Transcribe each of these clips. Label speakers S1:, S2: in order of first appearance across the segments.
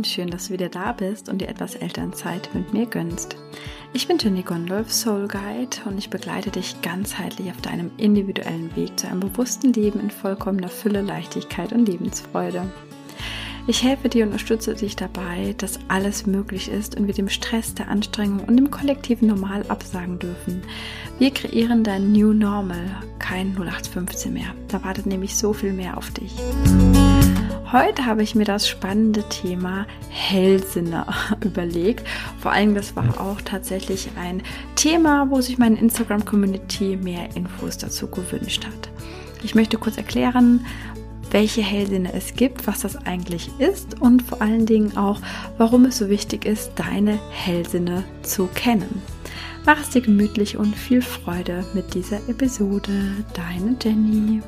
S1: und schön, dass du wieder da bist und dir etwas Elternzeit mit mir gönnst. Ich bin Jenny Gondolf, Soul Guide und ich begleite dich ganzheitlich auf deinem individuellen Weg zu einem bewussten Leben in vollkommener Fülle, Leichtigkeit und Lebensfreude. Ich helfe dir und unterstütze dich dabei, dass alles möglich ist und wir dem Stress, der Anstrengung und dem kollektiven Normal absagen dürfen. Wir kreieren dein New Normal, kein 0815 mehr. Da wartet nämlich so viel mehr auf dich. Heute habe ich mir das spannende Thema Hellsinne überlegt. Vor allem, das war auch tatsächlich ein Thema, wo sich meine Instagram-Community mehr Infos dazu gewünscht hat. Ich möchte kurz erklären, welche Hellsinne es gibt, was das eigentlich ist und vor allen Dingen auch, warum es so wichtig ist, deine Hellsinne zu kennen. Mach es dir gemütlich und viel Freude mit dieser Episode. Deine Jenny.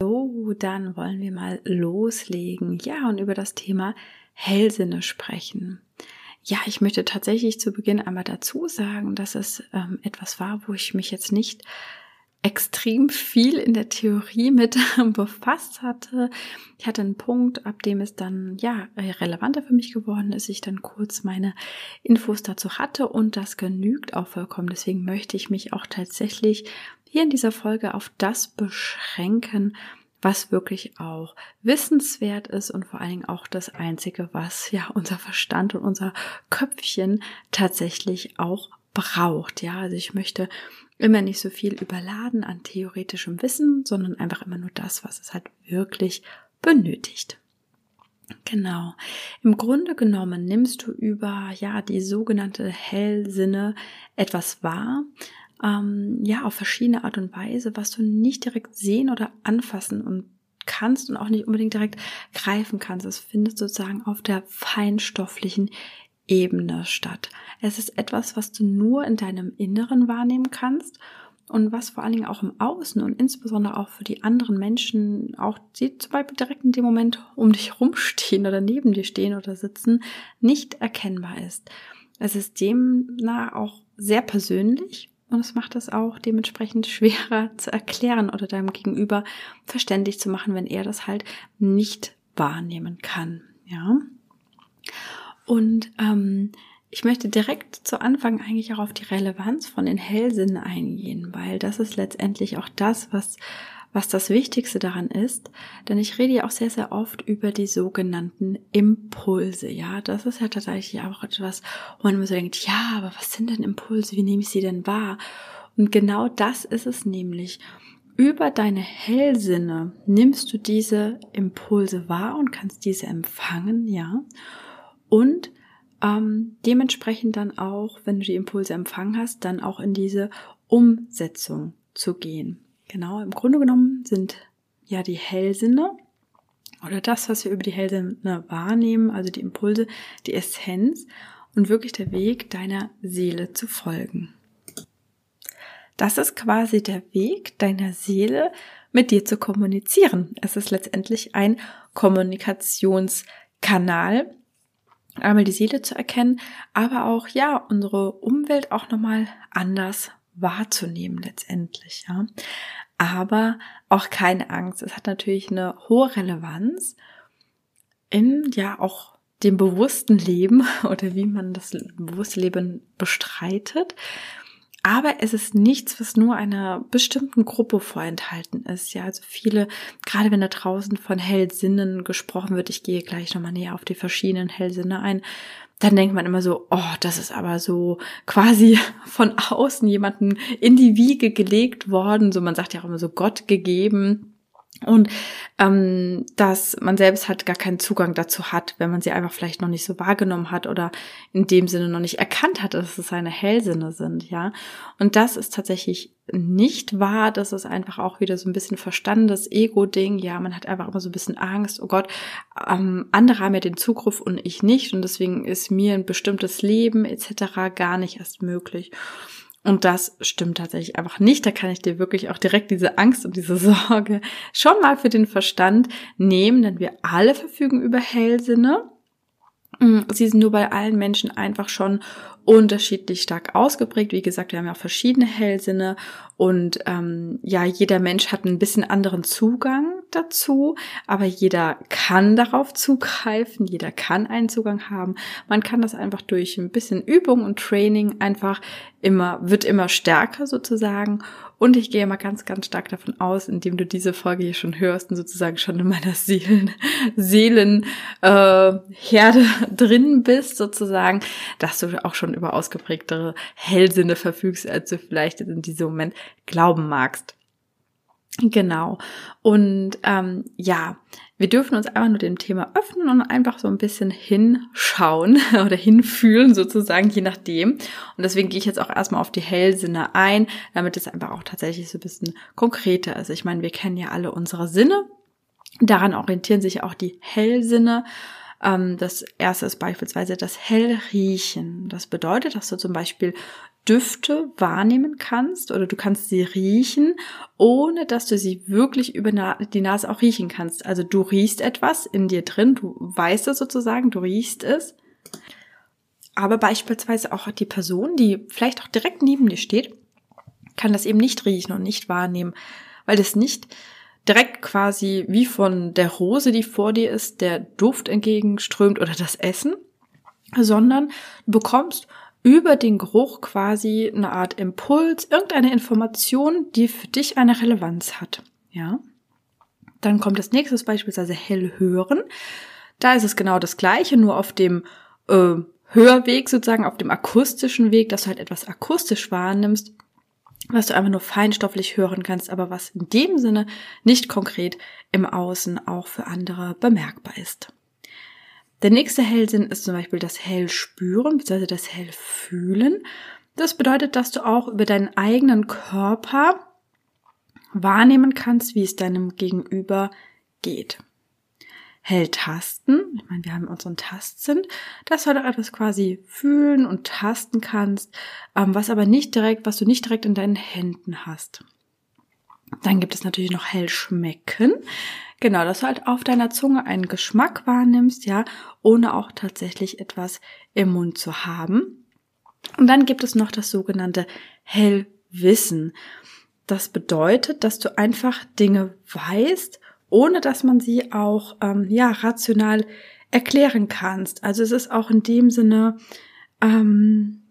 S1: So, dann wollen wir mal loslegen. Ja, und über das Thema Hellsinne sprechen. Ja, ich möchte tatsächlich zu Beginn einmal dazu sagen, dass es ähm, etwas war, wo ich mich jetzt nicht extrem viel in der Theorie mit befasst hatte. Ich hatte einen Punkt, ab dem es dann ja relevanter für mich geworden ist, ich dann kurz meine Infos dazu hatte und das genügt auch vollkommen. Deswegen möchte ich mich auch tatsächlich hier in dieser Folge auf das beschränken, was wirklich auch wissenswert ist und vor allen Dingen auch das Einzige, was ja unser Verstand und unser Köpfchen tatsächlich auch braucht. Ja, also ich möchte immer nicht so viel überladen an theoretischem Wissen, sondern einfach immer nur das, was es halt wirklich benötigt. Genau. Im Grunde genommen nimmst du über ja die sogenannte Hellsinne etwas wahr, ähm, ja, auf verschiedene Art und Weise, was du nicht direkt sehen oder anfassen und kannst und auch nicht unbedingt direkt greifen kannst. Das findest sozusagen auf der feinstofflichen Ebene statt. Es ist etwas, was du nur in deinem Inneren wahrnehmen kannst und was vor allen Dingen auch im Außen und insbesondere auch für die anderen Menschen, auch die zum Beispiel direkt in dem Moment um dich rumstehen oder neben dir stehen oder sitzen, nicht erkennbar ist. Es ist demnach auch sehr persönlich und es macht es auch dementsprechend schwerer zu erklären oder deinem Gegenüber verständlich zu machen, wenn er das halt nicht wahrnehmen kann. Ja. Und ähm, ich möchte direkt zu Anfang eigentlich auch auf die Relevanz von den Hellsinnen eingehen, weil das ist letztendlich auch das, was was das Wichtigste daran ist, denn ich rede ja auch sehr, sehr oft über die sogenannten Impulse. Ja, das ist ja tatsächlich auch etwas, wo man immer so denkt, ja, aber was sind denn Impulse? Wie nehme ich sie denn wahr? Und genau das ist es nämlich. Über deine Hellsinne nimmst du diese Impulse wahr und kannst diese empfangen, ja. Und ähm, dementsprechend dann auch, wenn du die Impulse empfangen hast, dann auch in diese Umsetzung zu gehen. Genau, im Grunde genommen sind ja die Hellsinne oder das, was wir über die Hellsinne wahrnehmen, also die Impulse, die Essenz und wirklich der Weg deiner Seele zu folgen. Das ist quasi der Weg deiner Seele, mit dir zu kommunizieren. Es ist letztendlich ein Kommunikationskanal, einmal die Seele zu erkennen, aber auch ja unsere Umwelt auch nochmal anders wahrzunehmen letztendlich, ja. Aber auch keine Angst. Es hat natürlich eine hohe Relevanz in, ja, auch dem bewussten Leben oder wie man das bewusste Leben bestreitet. Aber es ist nichts, was nur einer bestimmten Gruppe vorenthalten ist. Ja, also viele, gerade wenn da draußen von Hellsinnen gesprochen wird, ich gehe gleich nochmal näher auf die verschiedenen Hellsinne ein, dann denkt man immer so, oh, das ist aber so quasi von außen jemanden in die Wiege gelegt worden. So, man sagt ja auch immer so Gott gegeben. Und ähm, dass man selbst halt gar keinen Zugang dazu hat, wenn man sie einfach vielleicht noch nicht so wahrgenommen hat oder in dem Sinne noch nicht erkannt hat, dass es seine Hellsinne sind, ja. Und das ist tatsächlich nicht wahr. Das ist einfach auch wieder so ein bisschen verstandenes Ego-Ding. Ja, man hat einfach immer so ein bisschen Angst. Oh Gott, ähm, andere haben ja den Zugriff und ich nicht. Und deswegen ist mir ein bestimmtes Leben etc. gar nicht erst möglich. Und das stimmt tatsächlich einfach nicht. Da kann ich dir wirklich auch direkt diese Angst und diese Sorge schon mal für den Verstand nehmen, denn wir alle verfügen über Hellsinne. Mm, sie sind nur bei allen Menschen einfach schon unterschiedlich stark ausgeprägt. Wie gesagt, wir haben ja verschiedene Hellsinne und ähm, ja, jeder Mensch hat ein bisschen anderen Zugang dazu, aber jeder kann darauf zugreifen, jeder kann einen Zugang haben. Man kann das einfach durch ein bisschen Übung und Training einfach immer, wird immer stärker sozusagen. Und ich gehe mal ganz, ganz stark davon aus, indem du diese Folge hier schon hörst und sozusagen schon in meiner Seelen, Seelen äh, Herde drin bist, sozusagen, dass du auch schon über ausgeprägtere Hellsinne verfügst, als du vielleicht in diesem Moment glauben magst. Genau. Und ähm, ja, wir dürfen uns einfach nur dem Thema öffnen und einfach so ein bisschen hinschauen oder hinfühlen sozusagen, je nachdem. Und deswegen gehe ich jetzt auch erstmal auf die Hellsinne ein, damit es einfach auch tatsächlich so ein bisschen konkreter ist. Ich meine, wir kennen ja alle unsere Sinne. Daran orientieren sich auch die Hellsinne. Ähm, das erste ist beispielsweise das Hellriechen. Das bedeutet, dass du zum Beispiel Düfte wahrnehmen kannst oder du kannst sie riechen, ohne dass du sie wirklich über die Nase auch riechen kannst. Also du riechst etwas in dir drin, du weißt es sozusagen, du riechst es. Aber beispielsweise auch die Person, die vielleicht auch direkt neben dir steht, kann das eben nicht riechen und nicht wahrnehmen, weil das nicht direkt quasi wie von der Rose, die vor dir ist, der Duft entgegenströmt oder das Essen, sondern du bekommst über den Geruch quasi eine Art Impuls, irgendeine Information, die für dich eine Relevanz hat. Ja. Dann kommt das nächste beispielsweise hell hören. Da ist es genau das gleiche, nur auf dem äh, Hörweg sozusagen, auf dem akustischen Weg, dass du halt etwas akustisch wahrnimmst, was du einfach nur feinstofflich hören kannst, aber was in dem Sinne nicht konkret im Außen auch für andere bemerkbar ist. Der nächste Hellsinn ist zum Beispiel das Hellspüren bzw. das Hellfühlen. Das bedeutet, dass du auch über deinen eigenen Körper wahrnehmen kannst, wie es deinem Gegenüber geht. Helltasten, ich meine, wir haben unseren Tastsinn, dass du halt etwas quasi fühlen und tasten kannst, ähm, was aber nicht direkt, was du nicht direkt in deinen Händen hast. Dann gibt es natürlich noch Hellschmecken. Genau, dass du halt auf deiner Zunge einen Geschmack wahrnimmst, ja, ohne auch tatsächlich etwas im Mund zu haben. Und dann gibt es noch das sogenannte Hellwissen. Das bedeutet, dass du einfach Dinge weißt, ohne dass man sie auch ähm, ja rational erklären kannst. Also es ist auch in dem Sinne ähm,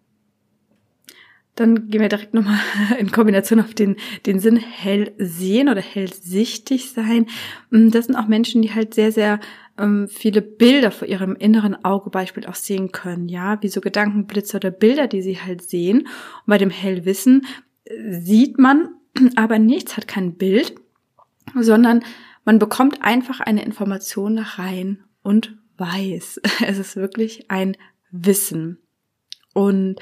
S1: dann gehen wir direkt nochmal in Kombination auf den, den Sinn hell sehen oder hellsichtig sein. Mm, das sind auch Menschen, die halt sehr, sehr ähm, viele Bilder vor ihrem inneren Auge beispielsweise auch sehen können, ja, wie so Gedankenblitze oder Bilder, die sie halt sehen. Und bei dem Hellwissen äh, sieht man aber nichts, hat kein Bild, sondern man bekommt einfach eine Information nach rein und weiß. Es ist wirklich ein Wissen. Und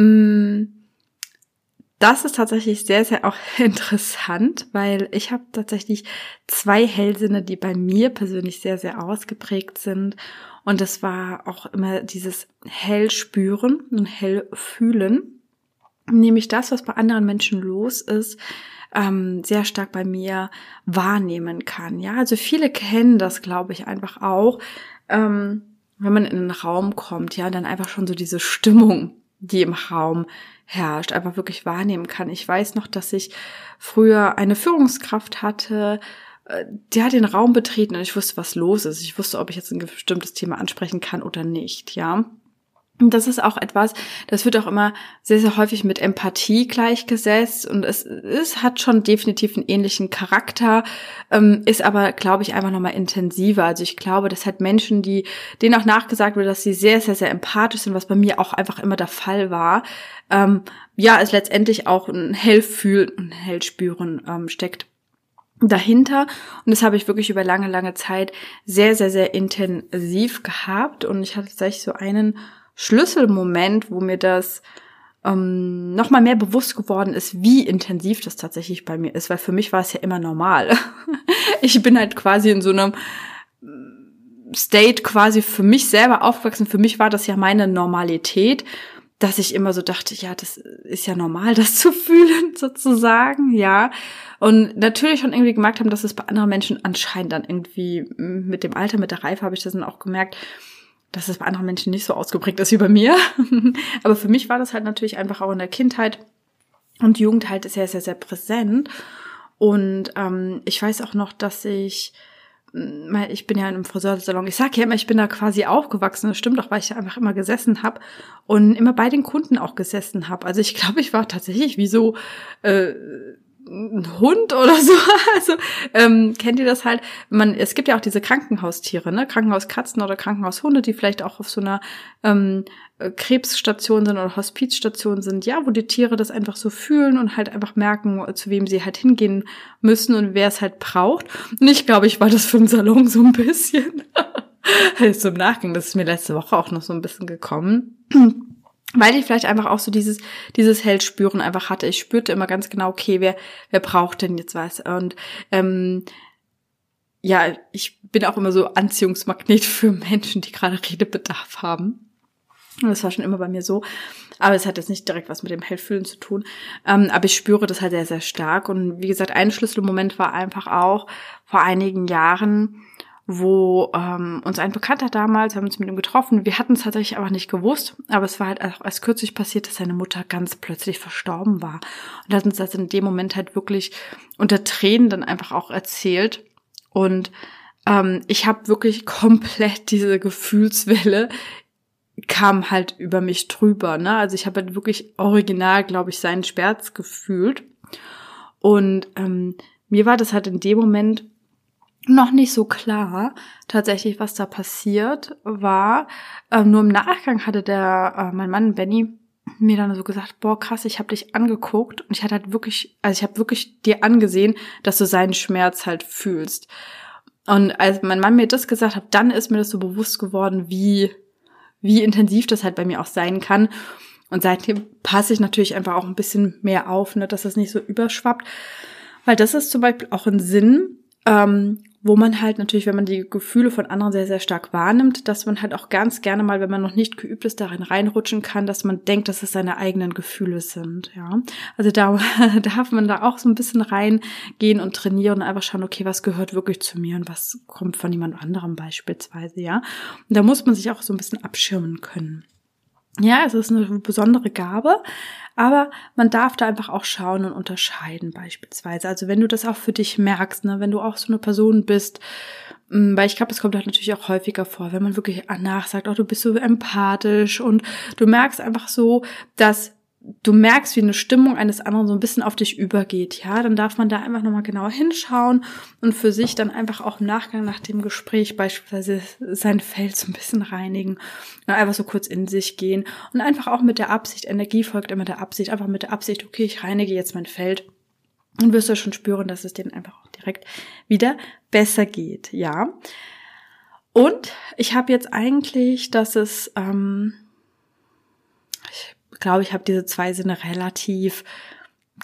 S1: Mm, das ist tatsächlich sehr, sehr auch interessant, weil ich habe tatsächlich zwei Hellsinne, die bei mir persönlich sehr, sehr ausgeprägt sind. Und das war auch immer dieses hell spüren und hell fühlen. Nämlich das, was bei anderen Menschen los ist, ähm, sehr stark bei mir wahrnehmen kann. Ja, also viele kennen das, glaube ich, einfach auch, ähm, wenn man in einen Raum kommt, ja, dann einfach schon so diese Stimmung die im Raum herrscht, einfach wirklich wahrnehmen kann. Ich weiß noch, dass ich früher eine Führungskraft hatte, äh, die hat den Raum betreten und ich wusste, was los ist. Ich wusste, ob ich jetzt ein bestimmtes Thema ansprechen kann oder nicht, ja. Und das ist auch etwas, das wird auch immer sehr, sehr häufig mit Empathie gleichgesetzt und es, es hat schon definitiv einen ähnlichen Charakter, ähm, ist aber, glaube ich, einfach nochmal intensiver. Also ich glaube, das hat Menschen, die, denen auch nachgesagt wird, dass sie sehr, sehr, sehr empathisch sind, was bei mir auch einfach immer der Fall war. Ähm, ja, es letztendlich auch ein Hellfühlen und Hellspüren ähm, steckt dahinter. Und das habe ich wirklich über lange, lange Zeit sehr, sehr, sehr intensiv gehabt. Und ich hatte tatsächlich so einen Schlüsselmoment, wo mir das ähm, nochmal mehr bewusst geworden ist, wie intensiv das tatsächlich bei mir ist, weil für mich war es ja immer normal. ich bin halt quasi in so einem State quasi für mich selber aufgewachsen. Für mich war das ja meine Normalität, dass ich immer so dachte, ja, das ist ja normal, das zu fühlen, sozusagen, ja. Und natürlich schon irgendwie gemerkt haben, dass es bei anderen Menschen anscheinend dann irgendwie mit dem Alter, mit der Reife habe ich das dann auch gemerkt, dass es bei anderen Menschen nicht so ausgeprägt ist wie bei mir. Aber für mich war das halt natürlich einfach auch in der Kindheit und Jugend halt sehr, sehr, sehr präsent. Und ähm, ich weiß auch noch, dass ich ich bin ja in einem Friseursalon. Ich sage ja immer, ich bin da quasi aufgewachsen. Das stimmt auch, weil ich einfach immer gesessen habe und immer bei den Kunden auch gesessen habe. Also ich glaube, ich war tatsächlich wie so äh, ein Hund oder so. Also ähm, kennt ihr das halt? Man, es gibt ja auch diese Krankenhaustiere, ne? Krankenhauskatzen oder Krankenhaushunde, die vielleicht auch auf so einer ähm, Krebsstation sind oder Hospizstation sind, ja, wo die Tiere das einfach so fühlen und halt einfach merken, zu wem sie halt hingehen müssen und wer es halt braucht. Und ich glaube, ich war das für den Salon so ein bisschen. so im Nachgang, das ist mir letzte Woche auch noch so ein bisschen gekommen weil ich vielleicht einfach auch so dieses dieses Hellspüren einfach hatte. Ich spürte immer ganz genau, okay, wer wer braucht denn jetzt was? Und ähm, ja, ich bin auch immer so Anziehungsmagnet für Menschen, die gerade Redebedarf haben. Das war schon immer bei mir so. Aber es hat jetzt nicht direkt was mit dem Hellfühlen zu tun. Ähm, aber ich spüre das halt sehr, sehr stark. Und wie gesagt, ein Schlüsselmoment war einfach auch vor einigen Jahren, wo ähm, uns ein Bekannter damals, haben uns mit ihm getroffen, wir hatten es tatsächlich aber nicht gewusst, aber es war halt auch erst kürzlich passiert, dass seine Mutter ganz plötzlich verstorben war. Und hat uns das in dem Moment halt wirklich unter Tränen dann einfach auch erzählt. Und ähm, ich habe wirklich komplett diese Gefühlswelle kam halt über mich drüber. Ne? Also ich habe halt wirklich original, glaube ich, seinen Schmerz gefühlt. Und ähm, mir war das halt in dem Moment noch nicht so klar tatsächlich, was da passiert war. Ähm, nur im Nachgang hatte der, äh, mein Mann Benny, mir dann so gesagt, boah, krass, ich habe dich angeguckt und ich hatte halt wirklich, also ich habe wirklich dir angesehen, dass du seinen Schmerz halt fühlst. Und als mein Mann mir das gesagt hat, dann ist mir das so bewusst geworden, wie, wie intensiv das halt bei mir auch sein kann. Und seitdem passe ich natürlich einfach auch ein bisschen mehr auf, ne, dass das nicht so überschwappt. Weil das ist zum Beispiel auch ein Sinn, ähm, wo man halt natürlich, wenn man die Gefühle von anderen sehr, sehr stark wahrnimmt, dass man halt auch ganz gerne mal, wenn man noch nicht geübt ist, darin reinrutschen kann, dass man denkt, dass es seine eigenen Gefühle sind, ja. Also da darf man da auch so ein bisschen reingehen und trainieren und einfach schauen, okay, was gehört wirklich zu mir und was kommt von jemand anderem beispielsweise, ja. Und da muss man sich auch so ein bisschen abschirmen können. Ja, es ist eine besondere Gabe, aber man darf da einfach auch schauen und unterscheiden beispielsweise. Also wenn du das auch für dich merkst, ne, wenn du auch so eine Person bist, mm, weil ich glaube, das kommt halt natürlich auch häufiger vor, wenn man wirklich nachsagt, oh, du bist so empathisch und du merkst einfach so, dass du merkst, wie eine Stimmung eines anderen so ein bisschen auf dich übergeht, ja, dann darf man da einfach nochmal genauer hinschauen und für sich dann einfach auch im Nachgang nach dem Gespräch beispielsweise sein Feld so ein bisschen reinigen und einfach so kurz in sich gehen und einfach auch mit der Absicht, Energie folgt immer der Absicht, einfach mit der Absicht, okay, ich reinige jetzt mein Feld und wirst du schon spüren, dass es denen einfach auch direkt wieder besser geht, ja. Und ich habe jetzt eigentlich, dass es ähm, glaube, ich habe diese zwei Sinne relativ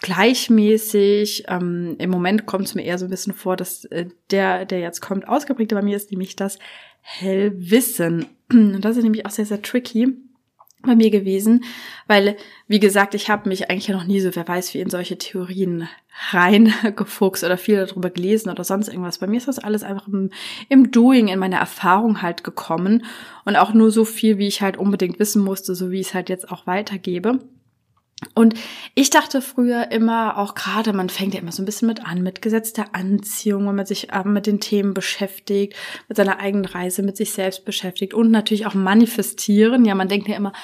S1: gleichmäßig. Ähm, Im Moment kommt es mir eher so ein bisschen vor, dass äh, der, der jetzt kommt, ausgeprägter bei mir ist, nämlich das Hellwissen. Und das ist nämlich auch sehr, sehr tricky bei mir gewesen, weil, wie gesagt, ich habe mich eigentlich noch nie so, wer weiß, wie in solche Theorien reingefuchst oder viel darüber gelesen oder sonst irgendwas. Bei mir ist das alles einfach im, im Doing, in meiner Erfahrung halt gekommen und auch nur so viel, wie ich halt unbedingt wissen musste, so wie ich es halt jetzt auch weitergebe. Und ich dachte früher immer auch gerade, man fängt ja immer so ein bisschen mit an, mit Gesetz der Anziehung, wenn man sich äh, mit den Themen beschäftigt, mit seiner eigenen Reise, mit sich selbst beschäftigt und natürlich auch manifestieren. Ja, man denkt ja immer,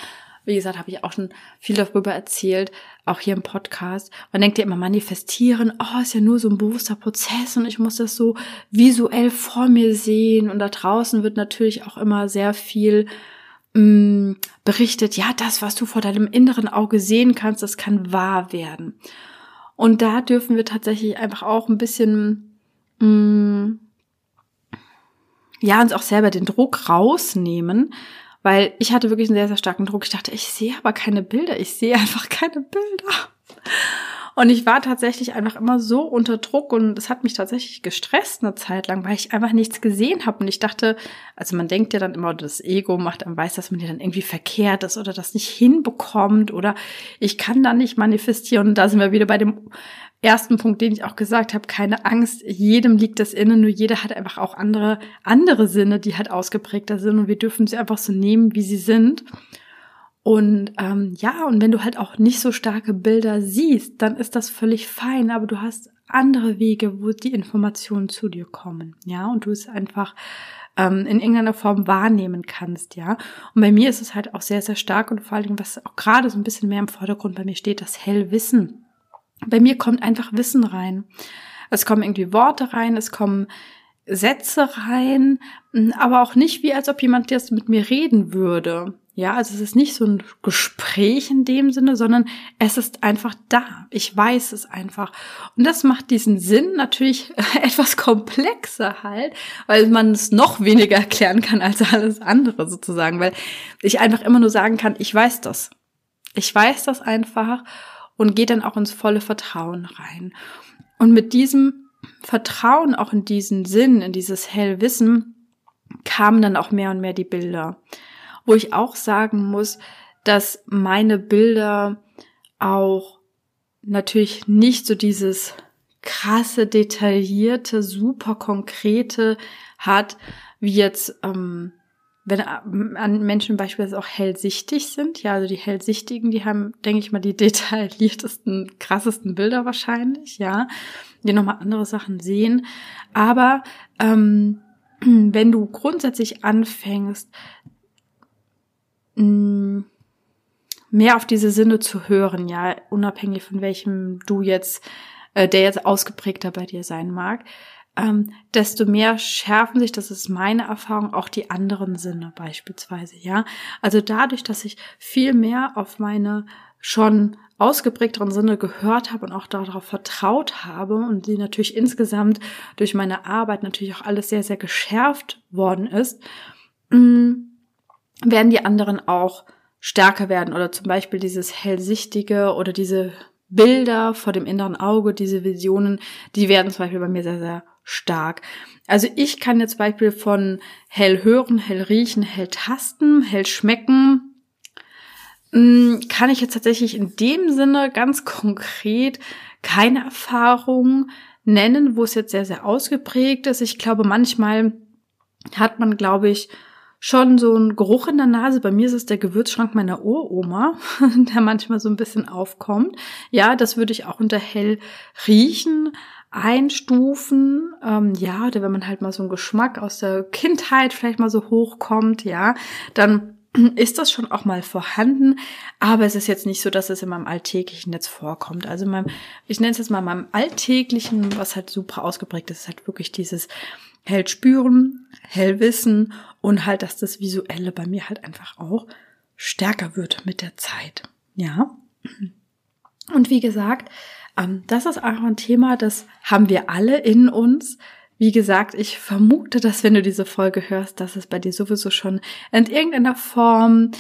S1: wie gesagt, habe ich auch schon viel darüber erzählt, auch hier im Podcast. Man denkt ja immer manifestieren, oh, ist ja nur so ein bewusster Prozess und ich muss das so visuell vor mir sehen. Und da draußen wird natürlich auch immer sehr viel mh, mm, berichtet, ja, das, was du vor deinem inneren Auge sehen kannst, das kann wahr werden. Und da dürfen wir tatsächlich einfach auch ein bisschen, mh, mm, ja, uns auch selber den Druck rausnehmen, weil ich hatte wirklich einen sehr, sehr starken Druck. Ich dachte, ich sehe aber keine Bilder, ich sehe einfach keine Bilder. Und ich war tatsächlich einfach immer so unter Druck und es hat mich tatsächlich gestresst eine Zeit lang, weil ich einfach nichts gesehen habe. Und ich dachte, also man denkt ja dann immer, das Ego macht einem weiß, dass man ja dann irgendwie verkehrt ist oder das nicht hinbekommt oder ich kann da nicht manifestieren. Und da sind wir wieder bei dem ersten Punkt, den ich auch gesagt habe, keine Angst, jedem liegt das inne, nur jeder hat einfach auch andere, andere Sinne, die halt ausgeprägter sind und wir dürfen sie einfach so nehmen, wie sie sind. Und ähm, ja, und wenn du halt auch nicht so starke Bilder siehst, dann ist das völlig fein, aber du hast andere Wege, wo die Informationen zu dir kommen, ja, und du es einfach ähm, in irgendeiner Form wahrnehmen kannst, ja. Und bei mir ist es halt auch sehr, sehr stark und vor allen Dingen, was auch gerade so ein bisschen mehr im Vordergrund bei mir steht, das Hellwissen. Bei mir kommt einfach Wissen rein. Es kommen irgendwie Worte rein, es kommen Sätze rein, aber auch nicht wie als ob jemand jetzt mit mir reden würde. Ja, also es ist nicht so ein Gespräch in dem Sinne, sondern es ist einfach da. Ich weiß es einfach. Und das macht diesen Sinn natürlich etwas komplexer halt, weil man es noch weniger erklären kann als alles andere sozusagen, weil ich einfach immer nur sagen kann, ich weiß das. Ich weiß das einfach und gehe dann auch ins volle Vertrauen rein. Und mit diesem Vertrauen auch in diesen Sinn, in dieses Hellwissen, kamen dann auch mehr und mehr die Bilder. Wo ich auch sagen muss, dass meine Bilder auch natürlich nicht so dieses krasse, detaillierte, super konkrete hat, wie jetzt, ähm, wenn an Menschen beispielsweise auch hellsichtig sind. Ja, also die Hellsichtigen, die haben, denke ich mal, die detailliertesten, krassesten Bilder wahrscheinlich, ja, die nochmal andere Sachen sehen. Aber ähm, wenn du grundsätzlich anfängst, mh, mehr auf diese Sinne zu hören, ja, unabhängig von welchem du jetzt, äh, der jetzt ausgeprägter bei dir sein mag, ähm, desto mehr schärfen sich, das ist meine Erfahrung, auch die anderen Sinne beispielsweise, ja. Also dadurch, dass ich viel mehr auf meine schon ausgeprägteren Sinne gehört habe und auch darauf vertraut habe und die natürlich insgesamt durch meine Arbeit natürlich auch alles sehr, sehr geschärft worden ist, mm, werden die anderen auch stärker werden oder zum Beispiel dieses hellsichtige oder diese Bilder vor dem inneren Auge, diese Visionen, die werden zum Beispiel bei mir sehr, sehr stark. Also ich kann jetzt Beispiel von hell hören, hell riechen, hell tasten, hell schmecken, hm, kann ich jetzt tatsächlich in dem Sinne ganz konkret keine Erfahrung nennen, wo es jetzt sehr, sehr ausgeprägt ist. Ich glaube, manchmal hat man, glaube ich, schon so ein Geruch in der Nase. Bei mir ist es der Gewürzschrank meiner Uroma, der manchmal so ein bisschen aufkommt. Ja, das würde ich auch unter hell riechen einstufen, ähm, ja, oder wenn man halt mal so einen Geschmack aus der Kindheit vielleicht mal so hochkommt, ja, dann ist das schon auch mal vorhanden, aber es ist jetzt nicht so, dass es in meinem alltäglichen jetzt vorkommt. Also meinem, ich nenne es jetzt mal meinem alltäglichen, was halt super ausgeprägt ist, ist halt wirklich dieses hell spüren, hell wissen und halt, dass das Visuelle bei mir halt einfach auch stärker wird mit der Zeit. Ja. Und wie gesagt, das ist auch ein Thema, das haben wir alle in uns. Wie gesagt, ich vermute, dass wenn du diese Folge hörst, dass es bei dir sowieso schon in irgendeiner Form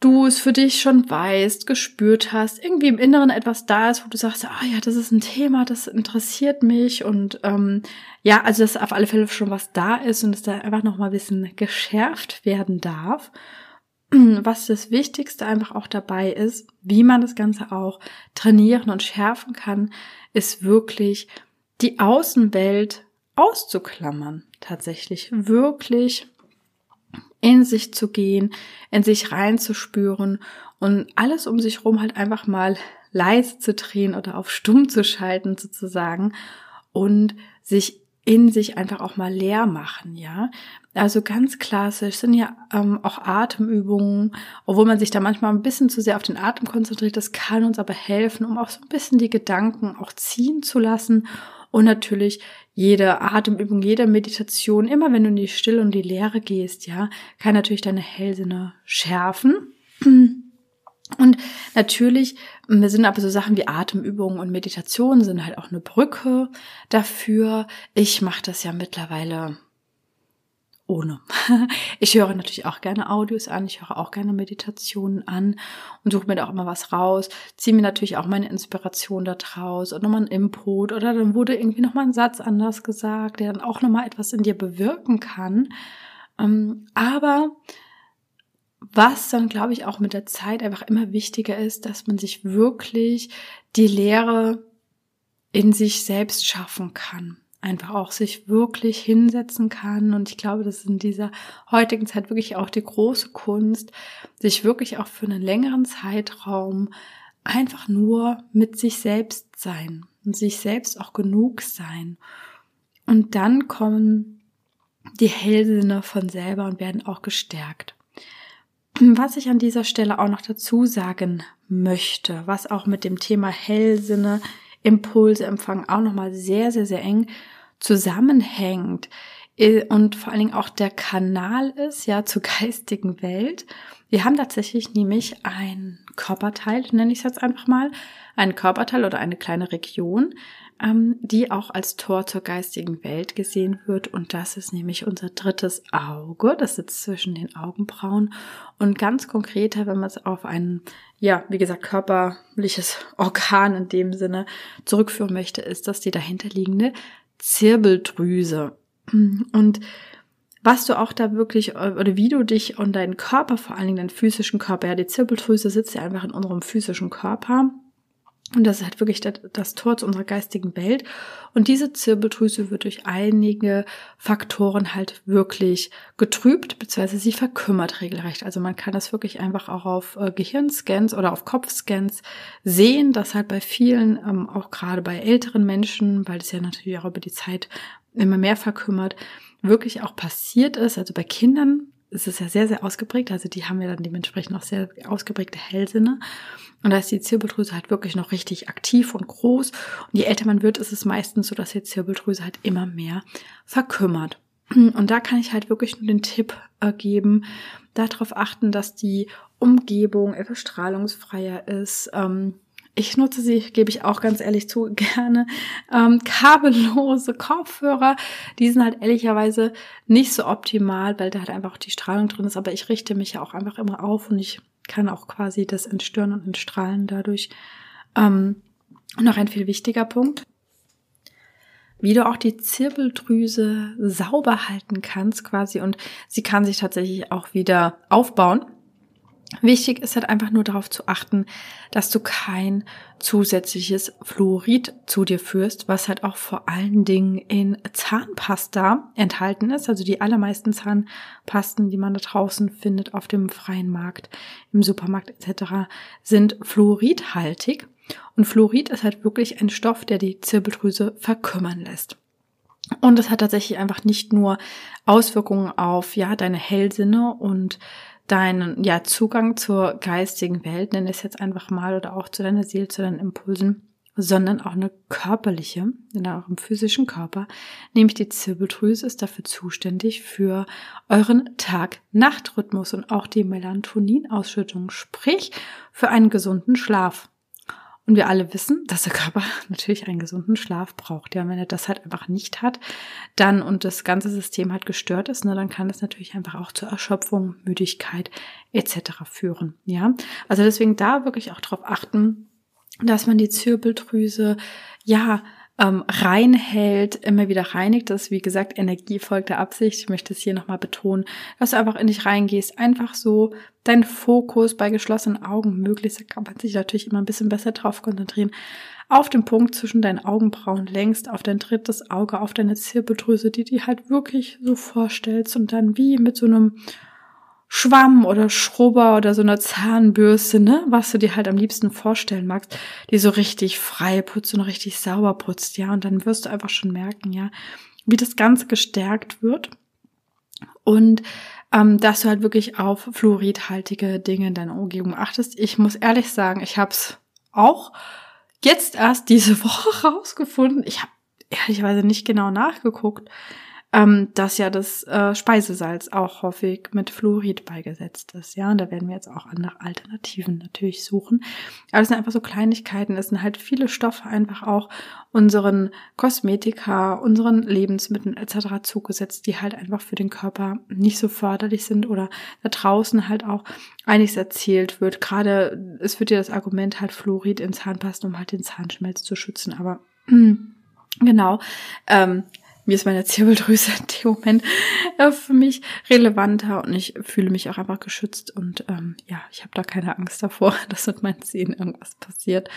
S1: du es für dich schon weißt, gespürt hast, irgendwie im Inneren etwas da ist, wo du sagst, ah ja, das ist ein Thema, das interessiert mich und ähm, ja, also dass auf alle Fälle schon was da ist und es da einfach noch mal ein bisschen geschärft werden darf. Was das Wichtigste einfach auch dabei ist, wie man das Ganze auch trainieren und schärfen kann, ist wirklich die Außenwelt auszuklammern. Tatsächlich wirklich in sich zu gehen, in sich reinzuspüren und alles um sich rum halt einfach mal leise zu drehen oder auf stumm zu schalten sozusagen und sich in sich einfach auch mal leer machen, ja. Also ganz klassisch sind ja ähm, auch Atemübungen, obwohl man sich da manchmal ein bisschen zu sehr auf den Atem konzentriert. Das kann uns aber helfen, um auch so ein bisschen die Gedanken auch ziehen zu lassen und natürlich jede Atemübung, jede Meditation, immer wenn du in die Stille und die Leere gehst, ja, kann natürlich deine Hellsinne schärfen. Und natürlich sind aber so Sachen wie Atemübungen und Meditation sind halt auch eine Brücke dafür. Ich mache das ja mittlerweile ohne. Ich höre natürlich auch gerne Audios an, ich höre auch gerne Meditationen an und suche mir da auch immer was raus, ziehe mir natürlich auch meine Inspiration da draus und nochmal ein Input oder dann wurde irgendwie nochmal ein Satz anders gesagt, der dann auch nochmal etwas in dir bewirken kann. Ähm, aber was dann, glaube ich, auch mit der Zeit einfach immer wichtiger ist, dass man sich wirklich die Lehre in sich selbst schaffen kann. Einfach auch sich wirklich hinsetzen kann. Und ich glaube, das ist in dieser heutigen Zeit wirklich auch die große Kunst, sich wirklich auch für einen längeren Zeitraum einfach nur mit sich selbst sein und sich selbst auch genug sein. Und dann kommen die Hellsinne von selber und werden auch gestärkt. Was ich an dieser Stelle auch noch dazu sagen möchte, was auch mit dem Thema Hellsinne, Impulse empfangen auch nochmal sehr, sehr, sehr eng zusammenhängt äh, und vor allen Dingen auch der Kanal ist, ja, zur geistigen Welt. Wir haben tatsächlich nämlich ein Körperteil, nenne ich es jetzt einfach mal, ein Körperteil oder eine kleine Region, ähm, die auch als Tor zur geistigen Welt gesehen wird. Und das ist nämlich unser drittes Auge. Das sitzt zwischen den Augenbrauen. Und ganz konkreter, wenn man es auf ein, ja, wie gesagt, körperliches Organ in dem Sinne zurückführen möchte, ist das die dahinterliegende Zirbeldrüse. Und was du auch da wirklich, oder wie du dich und deinen Körper, vor allen Dingen deinen physischen Körper, ja, die Zirbeldrüse sitzt ja einfach in unserem physischen Körper und das ist halt wirklich das Tor zu unserer geistigen Welt. Und diese Zirbeldrüse wird durch einige Faktoren halt wirklich getrübt, beziehungsweise sie verkümmert regelrecht. Also man kann das wirklich einfach auch auf äh, Gehirnscans oder auf Kopfscans sehen, dass halt bei vielen, ähm, auch gerade bei älteren Menschen, weil es ja natürlich auch über die Zeit immer mehr verkümmert, wirklich auch passiert ist. Also bei Kindern ist es ja sehr, sehr ausgeprägt. Also die haben ja dann dementsprechend auch sehr ausgeprägte Hellsinne. Und da ist die Zirbeldrüse halt wirklich noch richtig aktiv und groß. Und je älter man wird, ist es meistens so, dass die Zirbeldrüse halt immer mehr verkümmert. Und da kann ich halt wirklich nur den Tipp äh, geben, darauf achten, dass die Umgebung etwas strahlungsfreier ist. Ähm, ich nutze sie, gebe ich auch ganz ehrlich zu, gerne. Ähm, kabellose Kopfhörer, die sind halt ehrlicherweise nicht so optimal, weil da halt einfach die Strahlung drin ist. Aber ich richte mich ja auch einfach immer auf und ich kann auch quasi das entstören und entstrahlen dadurch. Ähm, noch ein viel wichtiger Punkt. Wie du auch die Zirbeldrüse sauber halten kannst quasi und sie kann sich tatsächlich auch wieder aufbauen. Wichtig ist halt einfach nur darauf zu achten, dass du kein zusätzliches Fluorid zu dir führst, was halt auch vor allen Dingen in Zahnpasta enthalten ist. Also die allermeisten Zahnpasten, die man da draußen findet auf dem freien Markt, im Supermarkt etc., sind fluoridhaltig. Und Fluorid ist halt wirklich ein Stoff, der die Zirbeldrüse verkümmern lässt. Und es hat tatsächlich einfach nicht nur Auswirkungen auf ja deine Hellsinne und deinen ja, Zugang zur geistigen Welt, nenne es jetzt einfach mal, oder auch zu deiner Seele, zu deinen Impulsen, sondern auch eine körperliche, in eurem physischen Körper, nämlich die Zirbeldrüse ist dafür zuständig für euren Tag-Nacht-Rhythmus und auch die Melatoninausschüttung, sprich für einen gesunden Schlaf. Und wir alle wissen, dass der Körper natürlich einen gesunden Schlaf braucht. Ja, wenn er das halt einfach nicht hat, dann und das ganze System halt gestört ist, ne, dann kann das natürlich einfach auch zur Erschöpfung, Müdigkeit etc. führen. Ja, also deswegen da wirklich auch darauf achten, dass man die Zirbeldrüse ja ähm, reinhält, immer wieder reinigt. Das ist, wie gesagt, Energie folgt der Absicht. Ich möchte es hier nochmal betonen, dass du einfach in dich reingehst. Einfach so deinen Fokus bei geschlossenen Augen möglichst, da kann man sich natürlich immer ein bisschen besser drauf konzentrieren, auf den Punkt zwischen deinen Augenbrauen längst, auf dein drittes Auge, auf deine Zirbeldrüse, die du halt wirklich so vorstellst und dann wie mit so einem Schwamm oder Schrubber oder so einer Zahnbürste, ne, was du dir halt am liebsten vorstellen magst, die so richtig frei putzt und richtig sauber putzt, ja, und dann wirst du einfach schon merken, ja, wie das Ganze gestärkt wird und ähm, dass du halt wirklich auf fluoridhaltige Dinge in deiner Umgebung achtest. Ich muss ehrlich sagen, ich habe es auch jetzt erst diese Woche rausgefunden. Ich habe ehrlicherweise nicht genau nachgeguckt. Ähm, dass ja das äh, Speisesalz auch häufig mit Fluorid beigesetzt ist. Ja, und da werden wir jetzt auch nach Alternativen natürlich suchen. Aber es sind einfach so Kleinigkeiten. Es sind halt viele Stoffe einfach auch unseren Kosmetika, unseren Lebensmitteln etc. zugesetzt, die halt einfach für den Körper nicht so förderlich sind oder da draußen halt auch einiges erzählt wird. Gerade es wird ja das Argument halt Fluorid in Zahnpasta, um halt den Zahnschmelz zu schützen. Aber genau, ähm, mir ist meine Zirbeldrüse in dem Moment äh, für mich relevanter und ich fühle mich auch einfach geschützt und ähm, ja, ich habe da keine Angst davor, dass mit meinen Zähnen irgendwas passiert.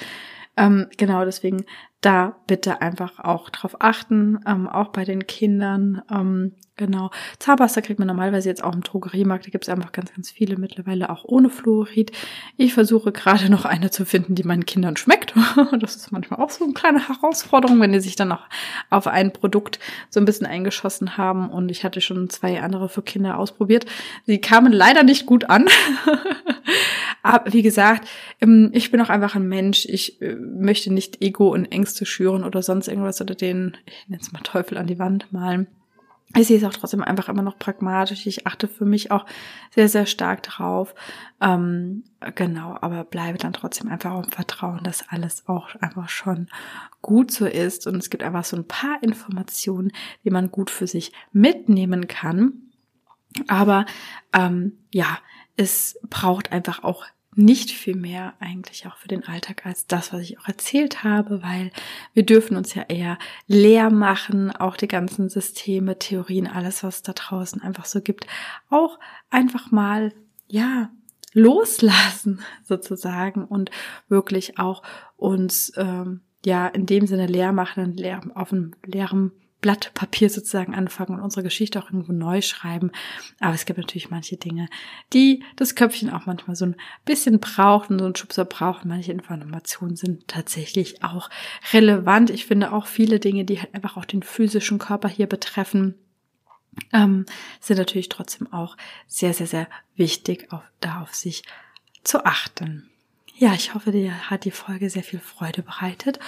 S1: Ähm, genau, deswegen da bitte einfach auch drauf achten, ähm, auch bei den Kindern. Ähm, genau, Zahnpasta kriegt man normalerweise jetzt auch im Drogeriemarkt. Da gibt es einfach ganz, ganz viele mittlerweile auch ohne Fluorid. Ich versuche gerade noch eine zu finden, die meinen Kindern schmeckt. das ist manchmal auch so eine kleine Herausforderung, wenn die sich dann auch auf ein Produkt so ein bisschen eingeschossen haben. Und ich hatte schon zwei andere für Kinder ausprobiert. Sie kamen leider nicht gut an. Aber wie gesagt, ähm, ich bin auch einfach ein Mensch. Ich äh, möchte nicht Ego und Ängste schüren oder sonst irgendwas oder den, ich nenne es mal Teufel an die Wand malen. Ich sehe es auch trotzdem einfach immer noch pragmatisch. Ich achte für mich auch sehr, sehr stark drauf. Ähm, genau, aber bleibe dann trotzdem einfach im Vertrauen, dass alles auch einfach schon gut so ist. Und es gibt einfach so ein paar Informationen, die man gut für sich mitnehmen kann. Aber ähm, ja, es braucht einfach auch nicht viel mehr eigentlich auch für den Alltag als das, was ich auch erzählt habe, weil wir dürfen uns ja eher leer machen, auch die ganzen Systeme, Theorien, alles, was da draußen einfach so gibt, auch einfach mal, ja, loslassen sozusagen und wirklich auch uns, ähm, ja, in dem Sinne leer machen, leer, auf einem leeren Blatt Papier sozusagen anfangen und unsere Geschichte auch irgendwo neu schreiben. Aber es gibt natürlich manche Dinge, die das Köpfchen auch manchmal so ein bisschen braucht und so ein Schubser braucht. Manche Informationen sind tatsächlich auch relevant. Ich finde auch viele Dinge, die halt einfach auch den physischen Körper hier betreffen, ähm, sind natürlich trotzdem auch sehr, sehr, sehr wichtig, auf, da auf sich zu achten. Ja, ich hoffe, dir hat die Folge sehr viel Freude bereitet.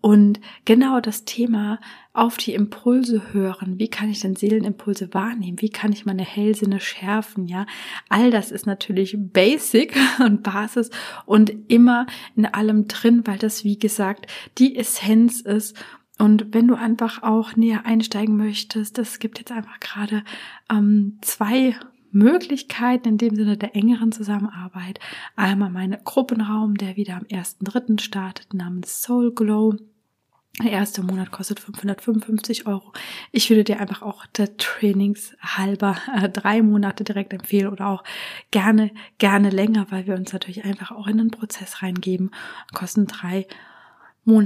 S1: Und genau das Thema auf die Impulse hören. Wie kann ich denn Seelenimpulse wahrnehmen? Wie kann ich meine Hellsinne schärfen? Ja, all das ist natürlich Basic und Basis und immer in allem drin, weil das, wie gesagt, die Essenz ist. Und wenn du einfach auch näher einsteigen möchtest, es gibt jetzt einfach gerade ähm, zwei Möglichkeiten in dem Sinne der engeren Zusammenarbeit. Einmal mein Gruppenraum, der wieder am 1.3. startet, namens Soul Glow. Der erste Monat kostet 555 Euro. Ich würde dir einfach auch der Trainings halber äh, drei Monate direkt empfehlen oder auch gerne, gerne länger, weil wir uns natürlich einfach auch in den Prozess reingeben. Kosten drei Monate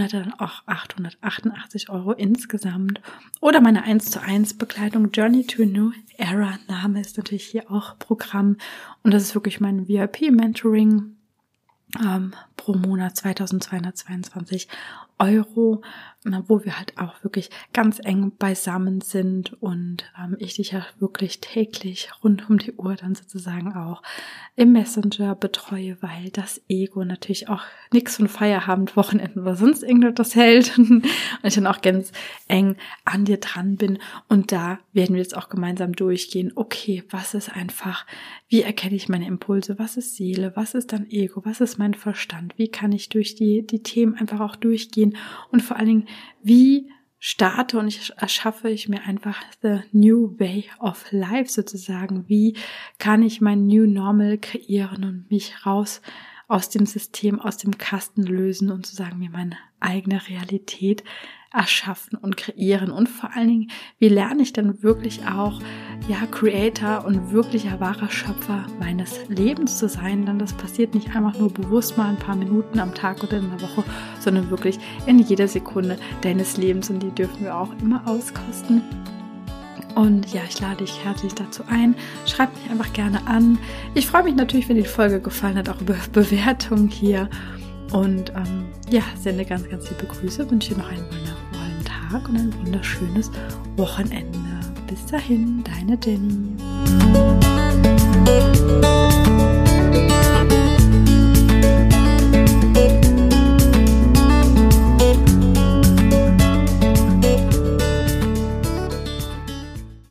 S1: dann auch 888 Euro insgesamt. Oder meine 1 zu 1 Begleitung Journey to New Era. Name ist natürlich hier auch Programm. Und das ist wirklich mein VIP Mentoring ähm, pro Monat 2222 Euro, wo wir halt auch wirklich ganz eng beisammen sind und ähm, ich dich ja wirklich täglich rund um die Uhr dann sozusagen auch im Messenger betreue, weil das Ego natürlich auch nichts von Feierabend, Wochenenden oder sonst irgendetwas hält und ich dann auch ganz eng an dir dran bin. Und da werden wir jetzt auch gemeinsam durchgehen, okay, was ist einfach, wie erkenne ich meine Impulse, was ist Seele, was ist dann Ego, was ist mein Verstand, wie kann ich durch die, die Themen einfach auch durchgehen und vor allen Dingen, wie starte und ich erschaffe ich mir einfach the new way of life sozusagen. Wie kann ich mein new normal kreieren und mich raus aus dem System, aus dem Kasten lösen und sozusagen mir meine eigene Realität erschaffen und kreieren und vor allen Dingen, wie lerne ich dann wirklich auch, ja, Creator und wirklicher wahrer Schöpfer meines Lebens zu sein, denn das passiert nicht einfach nur bewusst mal ein paar Minuten am Tag oder in der Woche, sondern wirklich in jeder Sekunde deines Lebens und die dürfen wir auch immer auskosten. Und ja, ich lade dich herzlich dazu ein. Schreib mich einfach gerne an. Ich freue mich natürlich, wenn die Folge gefallen hat, auch über Bewertungen hier. Und ähm, ja, sende ganz, ganz liebe Grüße, wünsche dir noch einen wundervollen Tag und ein wunderschönes Wochenende. Bis dahin, deine Jenny.